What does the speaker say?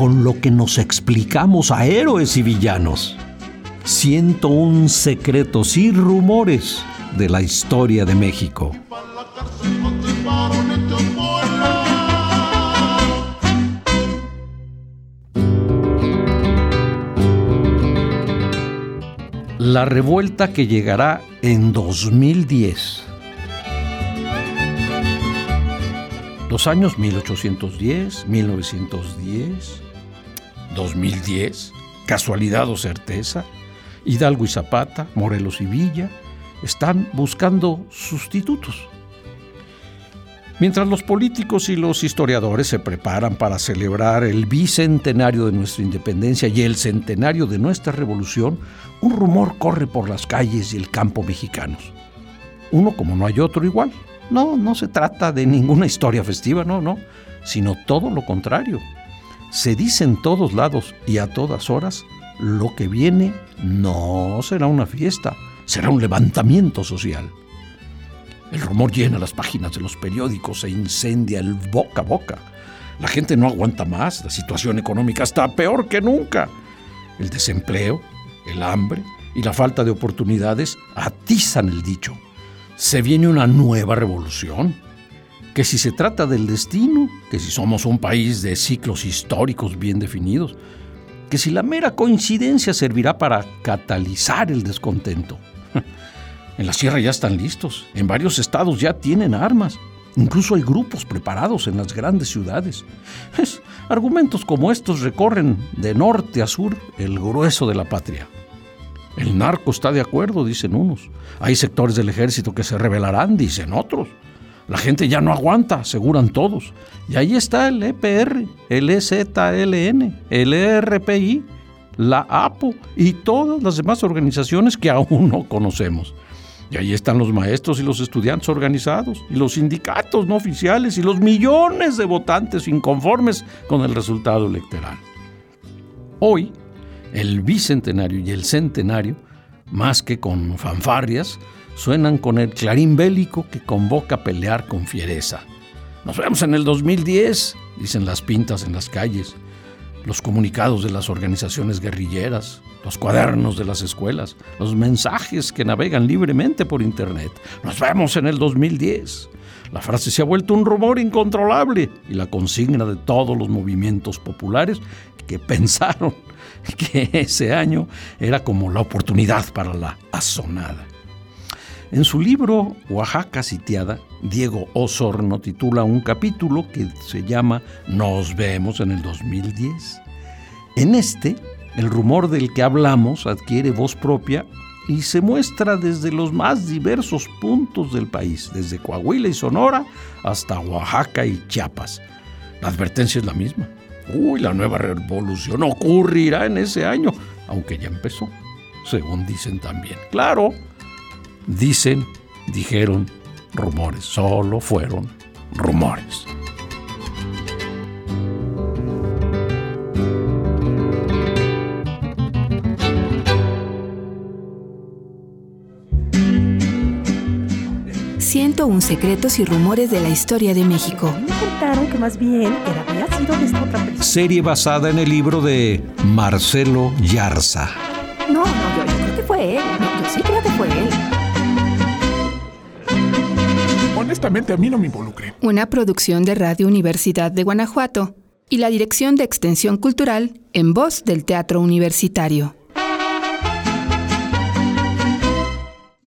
con lo que nos explicamos a héroes y villanos. 101 secretos y rumores de la historia de México. La revuelta que llegará en 2010. Los años 1810, 1910, 2010, casualidad o certeza, Hidalgo y Zapata, Morelos y Villa, están buscando sustitutos. Mientras los políticos y los historiadores se preparan para celebrar el bicentenario de nuestra independencia y el centenario de nuestra revolución, un rumor corre por las calles y el campo mexicanos. Uno como no hay otro igual. No, no se trata de ninguna historia festiva, no, no, sino todo lo contrario se dice en todos lados y a todas horas, lo que viene no será una fiesta, será un levantamiento social. El rumor llena las páginas de los periódicos e incendia el boca a boca. La gente no aguanta más, la situación económica está peor que nunca. El desempleo, el hambre y la falta de oportunidades atizan el dicho. Se viene una nueva revolución que si se trata del destino, que si somos un país de ciclos históricos bien definidos, que si la mera coincidencia servirá para catalizar el descontento. En la sierra ya están listos, en varios estados ya tienen armas, incluso hay grupos preparados en las grandes ciudades. argumentos como estos recorren de norte a sur el grueso de la patria. El narco está de acuerdo, dicen unos. Hay sectores del ejército que se rebelarán, dicen otros. La gente ya no aguanta, aseguran todos. Y ahí está el EPR, el EZLN, el ERPI, la APO y todas las demás organizaciones que aún no conocemos. Y ahí están los maestros y los estudiantes organizados, y los sindicatos no oficiales, y los millones de votantes inconformes con el resultado electoral. Hoy, el bicentenario y el centenario, más que con fanfarrias, suenan con el clarín bélico que convoca a pelear con fiereza. Nos vemos en el 2010, dicen las pintas en las calles, los comunicados de las organizaciones guerrilleras, los cuadernos de las escuelas, los mensajes que navegan libremente por Internet. Nos vemos en el 2010. La frase se ha vuelto un rumor incontrolable y la consigna de todos los movimientos populares que pensaron que ese año era como la oportunidad para la azonada. En su libro Oaxaca sitiada, Diego Osorno titula un capítulo que se llama Nos vemos en el 2010. En este, el rumor del que hablamos adquiere voz propia y se muestra desde los más diversos puntos del país, desde Coahuila y Sonora hasta Oaxaca y Chiapas. La advertencia es la misma. Uy, la nueva revolución ocurrirá en ese año, aunque ya empezó, según dicen también. Claro, Dicen, dijeron, rumores, solo fueron rumores. Un secretos y rumores de la historia de México. Me contaron que más bien era, había sido de esta otra persona. Serie basada en el libro de Marcelo Yarza. No, no, yo, yo creo que fue él. No, yo sí creo que fue él. Honestamente, a mí no me involucré. Una producción de Radio Universidad de Guanajuato y la Dirección de Extensión Cultural en voz del Teatro Universitario.